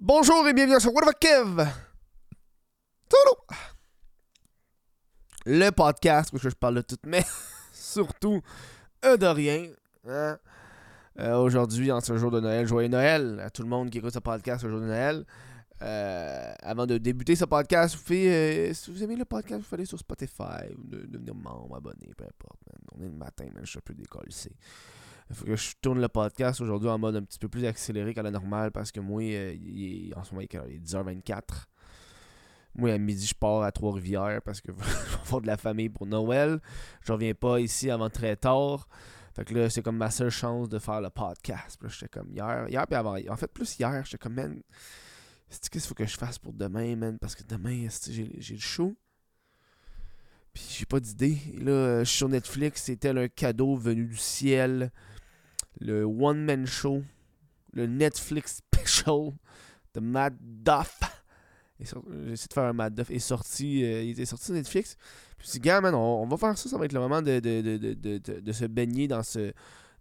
Bonjour et bienvenue sur What the Kev! Le podcast où je parle de tout, mais surtout euh, de rien. hein? Euh, Aujourd'hui, en ce jour de Noël, joyeux Noël à tout le monde qui écoute ce podcast ce jour de Noël. Euh, avant de débuter ce podcast, si vous aimez le podcast, vous aller sur Spotify, de- devenir membre, abonné, peu importe. man. On est le matin, man, je suis un peu décollé. Faut que je tourne le podcast aujourd'hui en mode un petit peu plus accéléré qu'à la normale parce que moi, euh, il en ce moment, il est quelle heure? Il est 10h24. Moi, à midi, je pars à Trois-Rivières parce que je vais voir de la famille pour Noël. Je reviens pas ici avant très tard. Fait que là, c'est comme ma seule chance de faire le podcast. Puis j'étais comme hier. Hier, puis avant. En fait, plus hier, j'étais comme, man, qu'est-ce qu'il faut que je fasse pour demain, man? Parce que demain, j'ai le show? Puis j'ai pas d'idée. Là, euh, je suis sur Netflix, tel un cadeau venu du ciel. Le One Man Show. Le Netflix Special de Matt Duff. Essayé de faire un Matt Duff. est sorti, euh, il était sorti sur Netflix. Puis je me gars, man, on, va faire ça. Ça va être le moment de, de, de, de, se baigner dans ce,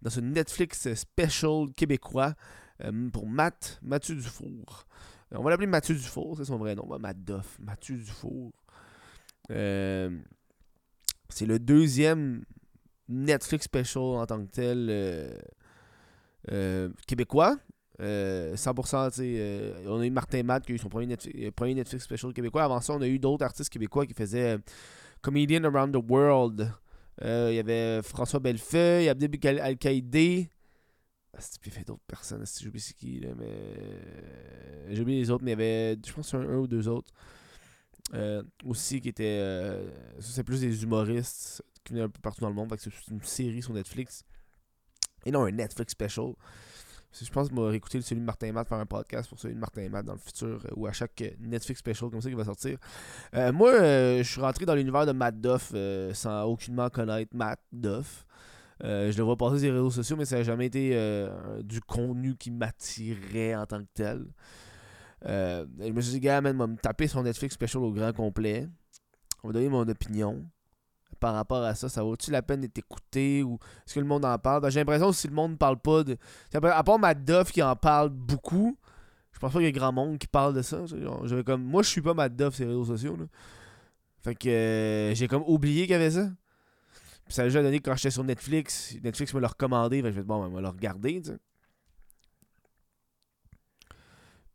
dans ce Netflix Special québécois euh, pour Matt, Mathieu Dufour. Euh, on va l'appeler Mathieu Dufour, c'est son vrai nom. Matt Duff. Mathieu Dufour. C'est le deuxième Netflix Special en tant que tel euh, québécois. Euh, 100%, tu sais, euh, on a eu Martin Matt qui a eu son premier Netflix, euh, premier Netflix Special québécois. Avant ça, on a eu d'autres artistes québécois qui faisaient Comedian Around the World. Il y avait François Bellefeuille, Abdel Al- Al-Qaïdé. Ah, il y avait d'autres personnes, si j'oublie c'est qui, là, mais. J'ai oublié les autres, mais il y avait, je pense, un, un ou deux autres. Aussi qui étaient. c'est plus des humoristes qui venaient un peu partout dans le monde. fait C'est une série sur Netflix. Et non, un Netflix special. Je pense que je vais celui de Martin Matt, faire un podcast pour celui de Martin Matt dans le futur, euh, ou à chaque euh, Netflix special comme ça qui va sortir. Euh, moi, je suis rentré dans l'univers de Matt Duff sans aucunement connaître Matt Duff. Je le vois passer sur les réseaux sociaux, mais ça n'a jamais été du contenu qui m'attirait en tant que tel. Je me suis dit, gars, man, va me taper son Netflix special au grand complet. On va donner mon opinion par rapport à ça. Ça vaut-tu la peine d'être écouté ou est-ce que le monde en parle? J'ai l'impression que si le monde ne parle pas de. À part Matt Duff qui en parle beaucoup, je pense pas qu'il y a grand monde qui parle de ça. Comme... Moi, je suis pas Matt Duff sur les réseaux sociaux. Là. Fait que euh, j'ai comme oublié qu'il y avait ça. Puis ça a déjà donné que quand j'étais sur Netflix, Netflix me l'a recommandé. Fait que je dit, bon, ben, on va le regarder.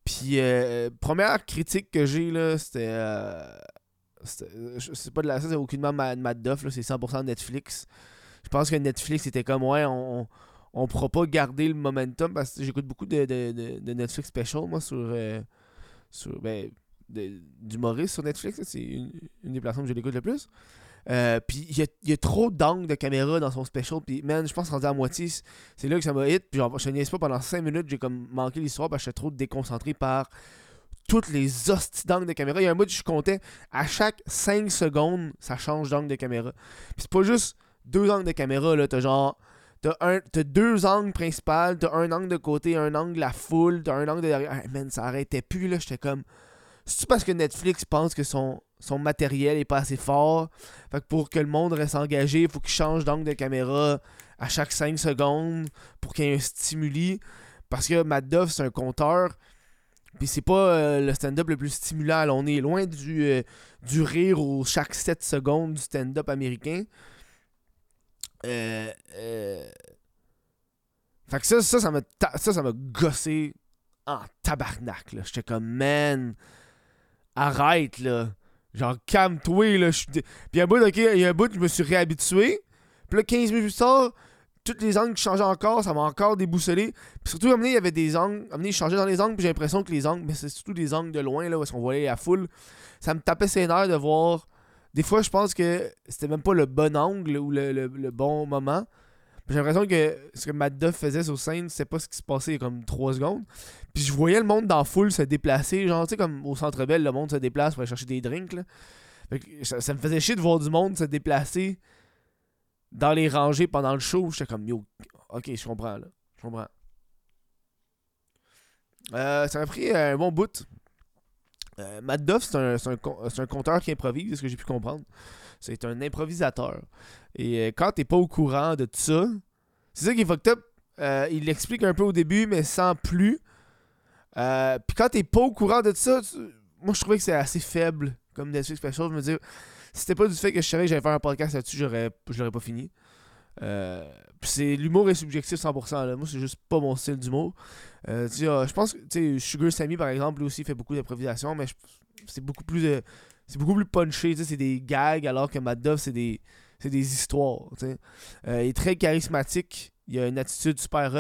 Puis, euh, première critique que j'ai, là, c'était. euh, euh, c'est pas de la. C'est aucunement Ma- Matt Duff, c'est 100% Netflix. Je pense que Netflix était comme, ouais, on, on, pourra pas garder le momentum parce que j'écoute beaucoup de, de, de- Netflix Special, moi, sur. euh, sur ben, d'humoristes sur Netflix, c'est une, une des plateformes que je l'écoute le plus. Euh, puis il y a, y a trop d'angles de caméra dans son special. Puis man, je pense rendu à moitié, c'est- là que ça m'a hit. Puis je niaise pas pendant 5 minutes, j'ai comme manqué l'histoire parce que j'étais trop déconcentré par toutes les hosties d'angles de caméra. Il y a un bout où je comptais à chaque 5 secondes, ça change d'angle de caméra. Puis c'est pas juste deux angles de caméra, là. T'as genre. T'as, un, t'as deux angles principaux, t'as un angle de côté, un angle la foule, t'as un angle de derrière. Ah, man, ça arrêtait plus, là. J'étais comme. C'est parce que Netflix pense que son, son matériel est pas assez fort? Fait que pour que le monde reste engagé, il faut qu'il change d'angle de caméra à chaque 5 secondes pour qu'il y ait un stimuli. Parce que Matt Duff, c'est un compteur. Puis c'est pas euh, le stand-up le plus stimulant. On est loin du, euh, du rire aux chaque 7 secondes du stand-up américain. Euh, euh, Fait que ça, ça, ça m'a ça, ça gossé en tabarnak. J'étais comme, man, arrête, là. Genre, calme-toi, là. Puis un bout, ok, il y a un bout, je me suis réhabitué. Puis là, 15 minutes plus tard, tous les angles qui changeaient encore, ça m'a encore déboussolé. Puis surtout, donné, il y avait des angles. Donné, je changeais dans les angles, puis j'ai l'impression que les angles, mais c'est surtout des angles de loin, là, où est-ce qu'on voyait la foule. Ça me tapait ses nerfs de voir. Des fois, je pense que c'était même pas le bon angle ou le, le- bon moment. J'ai l'impression que ce que Matt Duff faisait sur scène, c'était pas ce qui se passait il y a comme 3 secondes. Puis je voyais le monde dans la foule se déplacer. Genre, tu sais, comme au centre Bell, le monde se déplace pour aller chercher des drinks. Fait que ça me faisait chier de voir du monde se déplacer dans les rangées pendant le show. J'étais comme, yo, ok, je comprends, là. Je comprends. Euh, ça m'a pris un bon bout. Euh, Matt Duff, c'est un, un, conteur qui improvise, c'est ce que j'ai pu comprendre. C'est un improvisateur. Et euh, quand t'es pas au courant de tout ça, c'est ça qui est fucked up. Il l'explique un peu au début, mais sans plus. Puis quand t'es pas au courant de ça, tu- moi je trouvais que c'est assez faible comme Netflix Special. Je me dis, c'était pas du fait que je savais que j'allais faire un podcast là-dessus, j'aurais, je l'aurais pas fini. Euh, c'est l'humour est subjectif 100%. Là. Moi, c'est juste pas mon style d'humour. Euh, euh, je pense que Sugar Sammy, par exemple, lui aussi fait beaucoup d'improvisation, mais c'est beaucoup plus de- c'est beaucoup plus punché. C'est des gags, alors que Matt Duff, c'est des, c'est des histoires. Euh, il est très charismatique. Il a une attitude super hot.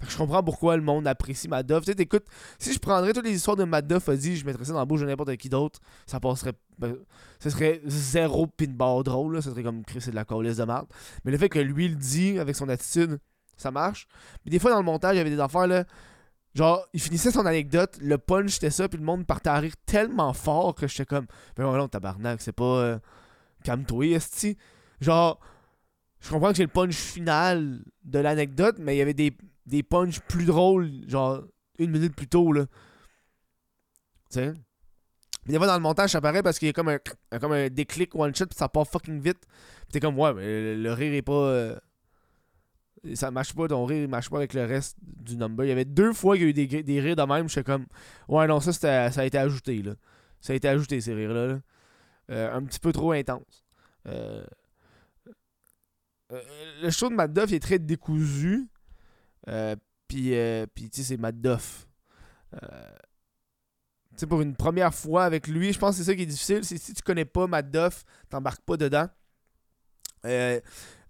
Fait que je comprends pourquoi le monde apprécie Matt Duff. Tu sais, t'écoutes, si je prendrais toutes les histoires de a dit, je mettrais ça dans la bouche de n'importe qui d'autre, ça passerait. ben, ce serait zéro pinball drôle. Là. Ça serait comme Chris, c'est de la colisse de merde. Mais le fait que lui le dit avec son attitude, ça marche. Mais des fois, dans le montage, il y avait des affaires là. Genre, il finissait son anecdote, le punch c'était ça, puis le monde partait à rire tellement fort que j'étais comme, ben non, tabarnak, c'est pas. Euh, Calme-toi, esti. Genre, je comprends que c'est le punch final de l'anecdote, mais il y avait des, des punchs plus drôles, genre une minute plus tôt, là. Tu sais? Mais des fois, dans le montage, ça paraît parce qu'il y a comme un, comme un déclic one shot, puis ça part fucking vite. Puis t'es comme, ouais, mais le, rire est pas. euh, ça marche pas, ton rire, il marche pas avec le reste du number. Il y avait deux fois qu'il y a eu des, des rires de même, j'étais comme, ouais, non, ça, ça a été ajouté, là. Ça a été ajouté, ces rires-là. là. Euh, un petit peu trop intense. Euh, le show de il est très décousu. Euh, puis, euh, puis tu sais, c'est Matt Duff. Euh, tu sais, pour une première fois avec lui, je pense que c'est ça qui est difficile. Si tu connais pas Matt Duff, t'embarques pas dedans. Euh,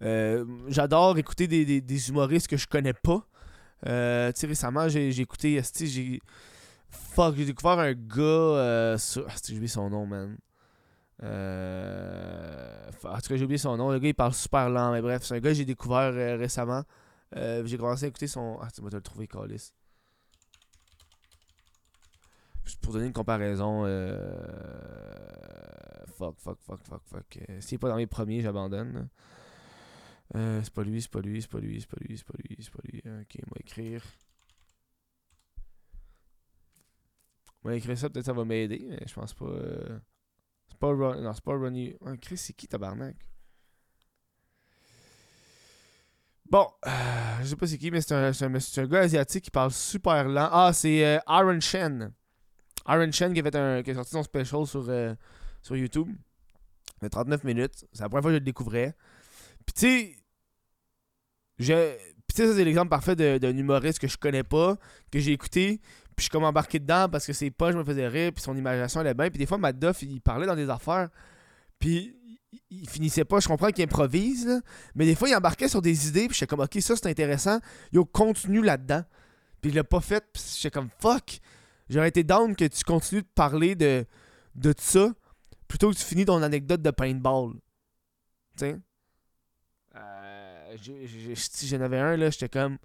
euh, J'adore écouter des, des- humoristes que je connais pas. Euh, tu sais, récemment, j'ai écouté. Fuck, j'ai découvert un gars. Euh, sur... esti, j'ai son nom, man. Euh... En tout cas, j'ai oublié son nom. Le gars, il parle super lent, mais bref, c'est un gars que j'ai découvert euh, récemment. Euh, j'ai commencé à écouter son. Ah, tu vas te le trouver, pour donner une comparaison. Euh... Fuck, fuck, fuck, fuck, fuck. S'il est pas dans mes premiers, j'abandonne. c'est pas lui, c'est pas lui, c'est pas lui, c'est pas lui, c'est pas lui, c'est pas lui. Ok, va écrire. Va écrire ça, peut-être ça va m'aider, mais je pense pas. C'est pas Ron... Non, c'est Ronnie. Chris, c'est qui tabarnak? Bon, euh, je sais pas c'est qui, mais c'est un, un, un gars asiatique qui parle super lent. Ah, c'est euh, Aaron Shen. Aaron Shen qui a, fait un, qui a sorti son special sur, euh, sur YouTube. De 39 minutes. C'est la première fois que je le découvrais. Puis tu sais, tu sais, ça c'est l'exemple parfait d'un humoriste que je connais pas, que j'ai écouté, puis je suis comme embarqué dedans parce que ses poches me faisaient rire, puis son imagination allait bien. Puis des fois, Matt Duff, il parlait dans des affaires, puis il- finissait pas. Je comprends qu'il improvise, là, mais des fois, il embarquait sur des idées, puis j'étais comme, ok, ça c'est intéressant. Yo, continue là-dedans. Puis il l'a pas fait, puis j'étais comme, fuck. J'aurais été down que tu continues de parler de, de ça plutôt que tu finis ton anecdote de paintball. Tu sais? Euh, si j'en avais un, là, j'étais comme.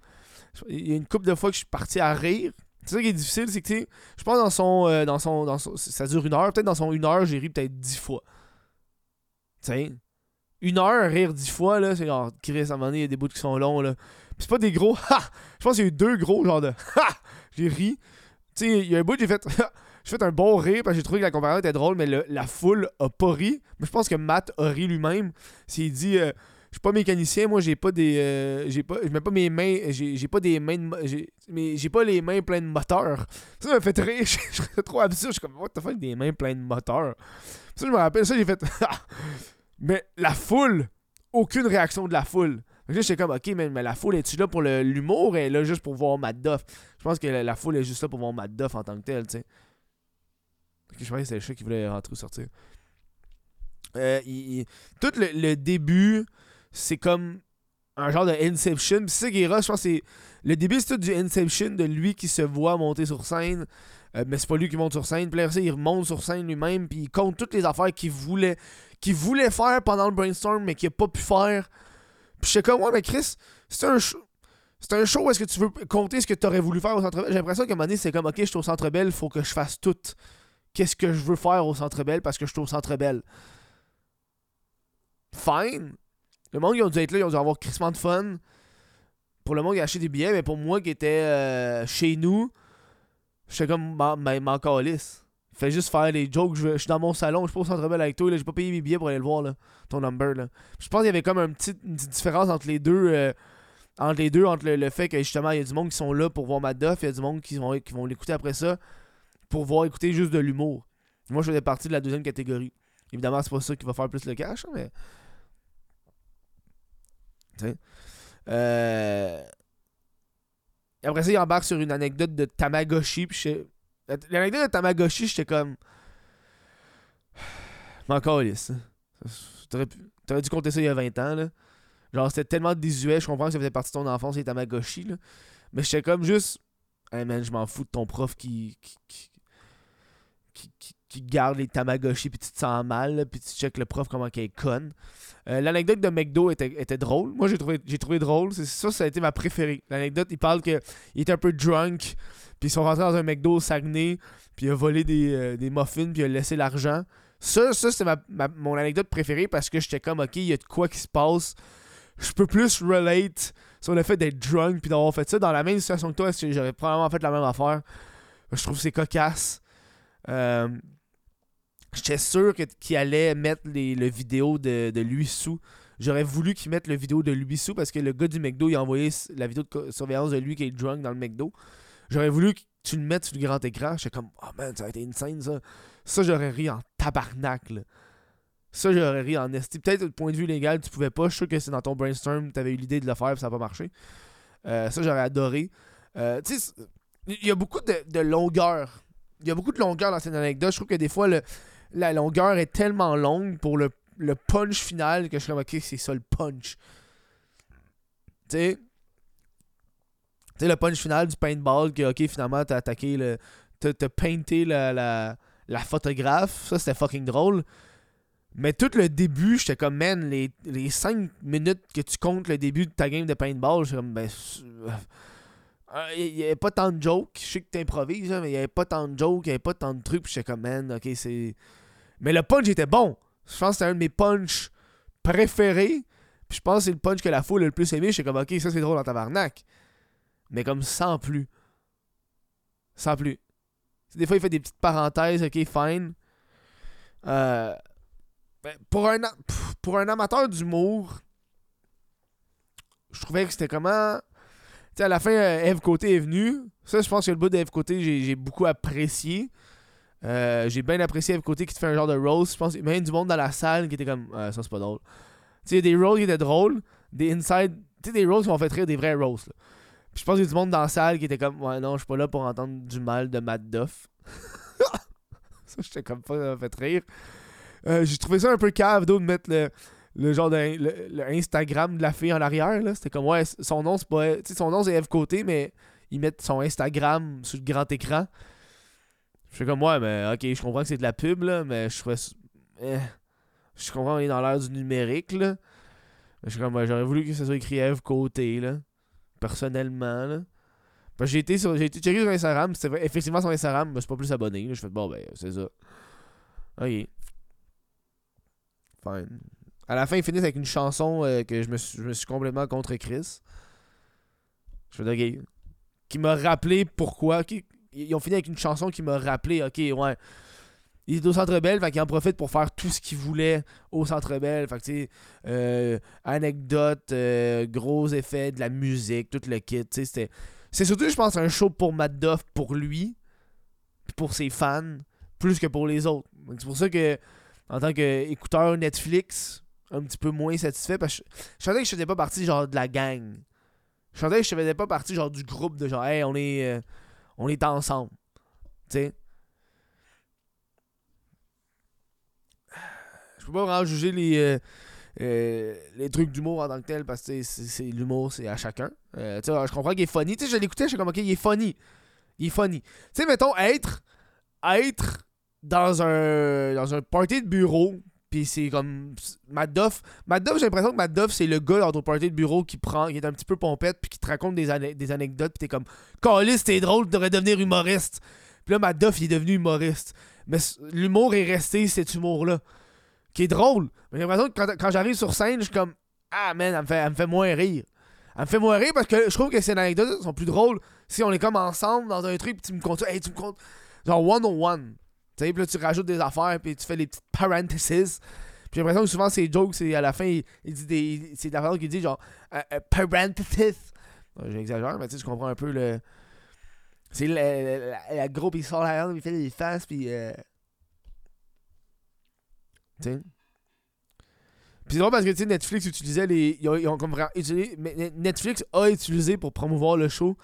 Il y a une couple de fois que je suis parti à rire. C'est ça qui est difficile, c'est que, tu je pense dans son, euh, dans son. Dans son. Ça dure une heure. Peut-être dans son une heure, j'ai ri peut-être dix fois. Tu sais? Une heure, rire dix fois, là, c'est genre, Chris, à un moment donné, il y a des bouts qui sont longs, là. Puis c'est pas des gros. Ha! Je pense qu'il y a eu deux gros, genre de. Ha! J'ai ri. Tu sais, il y a un bout, j'ai fait. J'ai fait un bon rire parce que j'ai trouvé que la comparaison était drôle, mais le- la foule a pas ri. Mais je pense que Matt a ri lui-même. S'il dit euh, Je suis pas mécanicien, moi j'ai pas des. euh, j'ai pas. Je mets pas mes mains. J'ai pas des mains de Mais j'ai pas les mains pleines de moteurs. Ça m'a fait rire. Je je trouvais trop absurde. Je suis comme What the fuck des mains pleines de moteurs? Ça je me rappelle, ça j'ai fait. mais la foule, aucune réaction de la foule. Là, j'étais comme, ok, mais, mais la foule, est-tu là pour l'humour? Elle est là juste pour voir Matt Duff? Je pense que la, foule est juste là pour voir Matt Duff en tant que tel, tu sais. Je pensais que c'était le chat qui voulait rentrer ou sortir. Euh, Tout le début, c'est comme un genre de Inception. Puis rush, je pense que c'est. Le début, c'est tout du Inception de lui qui se voit monter sur scène. Euh, mais c'est pas lui qui monte sur scène. Puis là, il remonte sur scène lui-même. Puis il compte toutes les affaires qu'il voulait, qu'il voulait faire pendant le brainstorm, mais qu'il a pas pu faire. Puis j'étais comme, ouais, mais Chris, c'est un show. C'est un show est-ce que tu veux compter ce que tu aurais voulu faire au Centre Bell? J'ai l'impression qu'à un moment donné, c'est comme, ok, je suis au Centre Bell, faut que je fasse tout. Qu'est-ce que je veux faire au Centre Bell parce que je suis au Centre Bell? Fine. Le monde, ils ont dû être là, ils ont dû avoir crissement de fun. Pour le monde qui a acheté des billets, mais pour moi qui était euh, chez nous, j'étais comme, m'en calisse. Fais juste faire les jokes, je, suis dans mon salon, je suis pas au Centre Bell avec toi, j'ai pas payé mes billets pour aller le voir, là, ton number. Là. Je pense qu'il y avait comme une petite différence entre les deux. euh, entre les deux, entre le, fait que justement, il y a du monde qui sont là pour voir Madoff, il y a du monde qui vont, qui vont l'écouter après ça pour voir écouter juste de l'humour. Moi, je faisais partie de la deuxième catégorie. Évidemment, c'est pas ça qui va faire plus le cash, hein, mais. Euh... Après ça, il embarque sur une anecdote de Tamagotchi. L'anecdote de Tamagotchi, j'étais comme. Encore lisse. T'aurais dû compter ça il y a 20 ans, là. Genre, c'était tellement désuet. Je comprends que ça faisait partie de ton enfance, les Tamagotchi, là. Mais j'étais comme juste. Hey man, je m'en fous de ton prof qui garde les Tamagotchi puis tu te sens mal, puis tu check le prof comment qu'il est conne. Euh, l'anecdote de McDo était, était drôle. Moi, j'ai trouvé, trouvé drôle. Ça, ça a été ma préférée. L'anecdote, il parle qu'il était un peu drunk, puis ils sont rentrés dans un McDo au Saguenay, puis il a volé des, euh, des muffins, puis il a laissé l'argent. Ça, ça c'est ma, mon anecdote préférée parce que j'étais comme, ok, il y a de quoi qui se passe. Je peux plus relate sur le fait d'être drunk puis d'avoir fait ça. Dans la même situation que toi, j'aurais probablement fait la même affaire. Je trouve c'est cocasse. Euh, J'étais sûr qu'il allait mettre les, le vidéo de, de lui sous. J'aurais voulu qu'il mette le vidéo de lui sous parce que le gars du McDo, il a envoyé la vidéo de surveillance de lui qui est drunk dans le McDo. J'aurais voulu que tu le mettes sur le grand écran. J'étais comme, oh man, ça a été insane ça. Ça, j'aurais ri en tabarnak. Là. Ça, j'aurais ri en esti. Peut-être du point de vue légal, tu pouvais pas. Je suis sûr que c'est dans ton brainstorm, tu avais eu l'idée de le faire, et ça n'a pas marché. Euh, ça, j'aurais adoré. Euh, tu sais, il y a beaucoup de, de longueur. Il y a beaucoup de longueur dans cette anecdote. Je trouve que des fois, le, la longueur est tellement longue pour le, punch final que je suis comme, ok, c'est ça le punch. Tu sais, le punch final du paintball, que, ok, finalement, t'as attaqué le. T'as painté la, la, la, photographe. Ça, c'était fucking drôle. Mais tout le début, j'étais comme, man, les, les 5 minutes que tu comptes le début de ta game de paintball, j'étais comme, ben. Il euh, n'y avait pas tant de jokes. Je sais que t'improvises, mais il n'y avait pas tant de jokes, il n'y avait pas tant de trucs. J'étais comme, man, ok, c'est. Mais le punch était bon. Je pense que c'était un de mes punchs préférés. Puis je pense que c'est le punch que la foule a le plus aimé. J'étais comme, ok, ça c'est drôle en tabarnak. Mais comme sans plus. Sans plus. Des fois, il fait des petites parenthèses, ok, fine. Euh, ben, pour, un, pour un amateur d'humour, je trouvais que c'était comment. Tu sais, à la fin, euh, Eve Côté est venu. Ça, je pense que le bout d'Eve Côté, j'ai beaucoup apprécié. Euh, j'ai bien apprécié le côté qui te fait un genre de roast. Je pense qu'il y a même du monde dans la salle qui était comme ça c'est pas drôle. Tu sais, des roasts qui étaient drôles, des inside, tu sais, des roasts qui m'ont fait rire, des vrais roasts. Puis je pense qu'il y a du monde dans la salle qui était comme ouais, non, je suis pas là pour entendre du mal de Matt Duff. ça, j'étais comme pas ça fait rire. Euh, j'ai trouvé ça un peu cave de mettre le, le genre de le, Instagram de la fille en arrière. là C'était comme ouais, son nom c'est pas. Son nom c'est Eve Côté, mais ils mettent son Instagram sur le grand écran. Je suis comme, ouais, mais ok, je comprends que c'est de la pub, là, mais je trouvais. Eh, je comprends qu'on est dans l'ère du numérique, là. Je suis comme, j'aurais voulu que ça soit écrit Eve côté, là. Personnellement, là. J'ai été sur. J'ai été checké sur Instagram, c'était effectivement sur Instagram, mais c'est pas plus abonné. Je fais, bon, ben, c'est ça. Ok. Fine. À la fin, ils finissent avec une chanson euh, que je me, suis, je me suis complètement contre Chris. Je fais, ok. Qui m'a rappelé pourquoi ils ont fini avec une chanson qui m'a rappelé, ok, ouais. Il est au Centre Bell, fait qu'il en profite pour faire tout ce qu'il voulait au Centre Bell. Fait que, tu sais, euh, anecdote, euh, gros effets, de la musique, tout le kit, tu sais, C'est surtout, je pense, un show pour Matt Duff, pour lui, pour ses fans, plus que pour les autres. C'est pour ça que, en tant qu'écouteur Netflix, un petit peu moins satisfait, parce que je, sentais que je faisais pas partie, genre, de la gang. Je sentais que je faisais pas partie, genre, du groupe de genre, hey, on est... Euh, on est ensemble. Tu sais? Je peux pas vraiment juger les, euh, euh, les trucs d'humour en tant que tel parce que c'est l'humour, c'est à chacun. Euh, sais je comprends qu'il est funny. Tu sais, je l'écoutais, je suis comme, ok, il est funny. Il est funny. Tu sais, mettons, être, être dans un, dans un party de bureau puis c'est comme Matt Duff. Matt Duff, j'ai l'impression que Matt Duff, c'est le gars dans ton party de bureau qui prend, qui est un petit peu pompette, puis qui te raconte des, anecdotes, puis t'es comme, Calis, t'es drôle, tu devrais devenir humoriste. Puis là, Matt Duff, il est devenu humoriste. Mais l'humour est resté cet humour-là. Qui est drôle. J'ai l'impression que quand, j'arrive sur scène, je suis comme, ah man, elle me, fait, moins rire. Elle me fait moins rire parce que je trouve que ces anecdotes sont plus drôles si on est comme ensemble dans un truc, puis tu me comptes, hey, tu me comptes, genre one puis là, tu rajoutes des affaires, puis tu fais les petites parentheses. j'ai l'impression que souvent, ces jokes, c'est à la fin, il, dit des. C'est la qu'il dit genre. Uh, uh, parenthesis. J'exagère, mais tu sais, comprends un peu le. C'est le, la, gros, il sort la il fait des faces, puis. Euh... Tu sais. Puis c'est drôle parce que tu sais, Netflix utilisait les. Ils ont, vraiment utilisé. Netflix a utilisé pour promouvoir le show.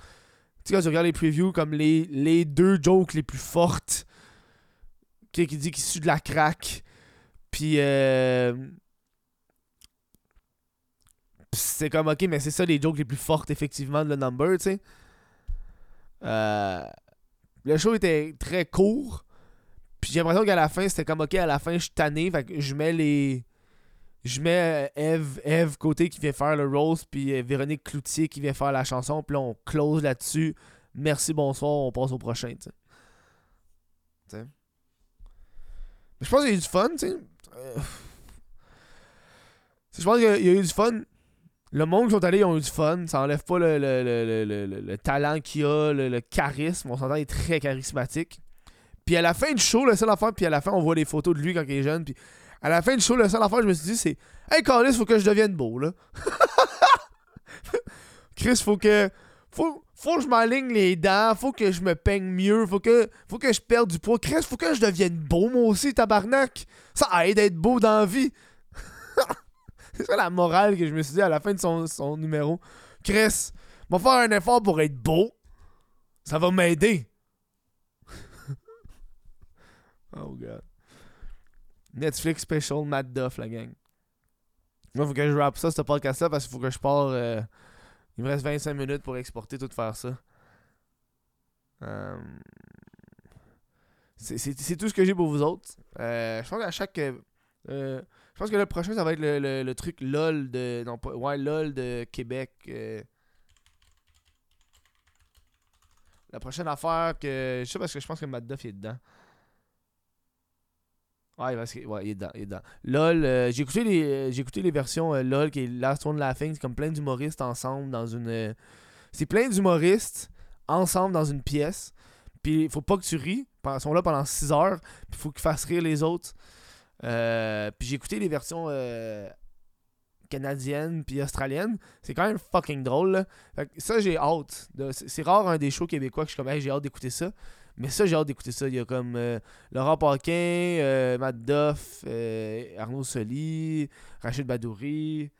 Tu sais, quand tu regardes les previews, comme les, les deux jokes les plus fortes. Qui, dit qu'il suit de la crack. Puis. Euh... C'est comme, ok, mais c'est ça les jokes les plus fortes, effectivement, de le number, tu sais. Euh... Le show était très court. Puis j'ai l'impression qu'à la fin, c'était comme, ok, à la fin, je suis tanné. Fait que je mets les je mets euh, Eve, Eve Côté qui vient faire le rose, puis Véronique Cloutier qui vient faire la chanson, puis là on close là-dessus. Merci, bonsoir, on passe au prochain, tu sais. Je pense qu'il y a eu du fun, tu sais. Euh, je pense qu'il y a eu du fun. Le monde qui sont allés, ils ont eu du fun. Ça enlève pas le, le, talent qu'il a, le, charisme. On s'entend, il est très charismatique. Puis à la fin du show, le seul affaire, puis à la fin, on voit des photos de lui quand il est jeune. Puis à la fin du show, la seule affaire je me suis dit, c'est Hey, Carlis, faut que je devienne beau, là. Chris, faut que. Faut, faut que je m'aligne les dents, faut que je me peigne mieux, faut que, faut que je perde du poids. Chris, faut que je devienne beau, moi aussi, tabarnak. Ça aide d'être beau dans la vie. c'est ça la morale que je me suis dit à la fin de son, son numéro. Chris, va faire un effort pour être beau. Ça va m'aider. oh, God. Netflix Special Matt Duff, la gang. Moi, faut que je rappe ça, ce podcast-là, parce qu'il faut que je pars. Euh, il me reste 25 minutes pour exporter, tout faire ça. Euh, c'est tout ce que j'ai pour vous autres. Euh, je pense qu'à chaque. je pense que le prochain, ça va être le, truc LOL de. Pas. Ouais, LOL de Québec. la prochaine affaire que. Je sais parce que je pense que Matt Duff est dedans. Ouais, parce que, ouais, il est dedans, il est dedans. LOL, euh, j'ai écouté les euh, écouté les versions euh, LOL qui est Last One Laughing, c'est comme plein d'humoristes ensemble dans une c'est plein d'humoristes ensemble dans une pièce. Puis il faut pas que tu ris, ils sont là pendant 6 heures, puis faut qu'ils fassent rire les autres. puis j'ai écouté les versions canadiennes puis australiennes, c'est quand même fucking drôle. ça j'ai hâte. C'est rare un des shows québécois que je suis comme j'ai hâte d'écouter ça. Mais ça, j'ai hâte d'écouter ça. Il y a comme euh, Laurent Paquin, euh, Matt Duff, euh, Arnaud Soli, Rachid Badouri,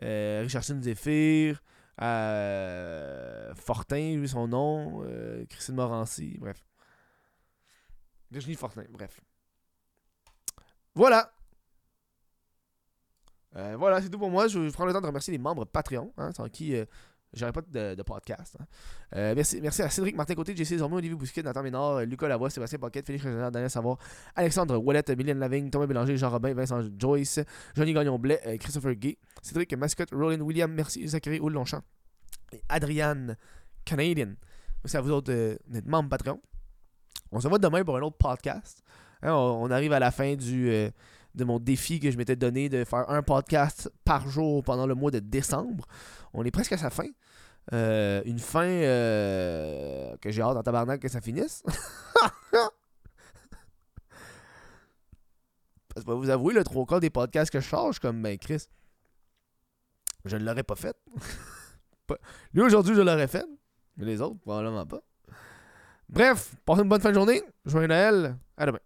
Richardson Zephyr, Fortin, lui, son nom, Christine Morancy, bref. Virginie Fortin, bref. Voilà. voilà, c'est tout pour moi. Je vais prendre le temps de remercier les membres Patreon, hein, sans qui J'aurais pas de, podcast. Hein. Euh, merci, merci à Cédric Martin Côté, JC Zormo, Olivier Bousquet, Nathan Ménard, Lucas Lavoie, Sébastien Pocket, Félix Régional, Daniel Savoir, Alexandre Wallet, Mylène Lavigne, Thomas Bélanger, Jean Robin, Vincent Joyce, Johnny Gagnon-Blais, euh, Christopher Gay, Cédric Mascotte, Roland William, merci, Zachary Houle Longchamp, et Adriane Canadian. Merci à vous autres euh, membres Patreon. On se voit demain pour un autre podcast. Hein, on, arrive à la fin du, de mon défi que je m'étais donné de faire un podcast par jour pendant le mois de décembre. On est presque à sa fin. Euh, une fin euh, que j'ai hâte en tabarnak que ça finisse. Parce que vous avouer, le trois quarts des podcasts que je charge, comme ben Chris, je ne l'aurais pas fait. Lui aujourd'hui, je l'aurais fait. Mais les autres, probablement pas. Bref, passez une bonne fin de journée. Joyeux Noël. À demain.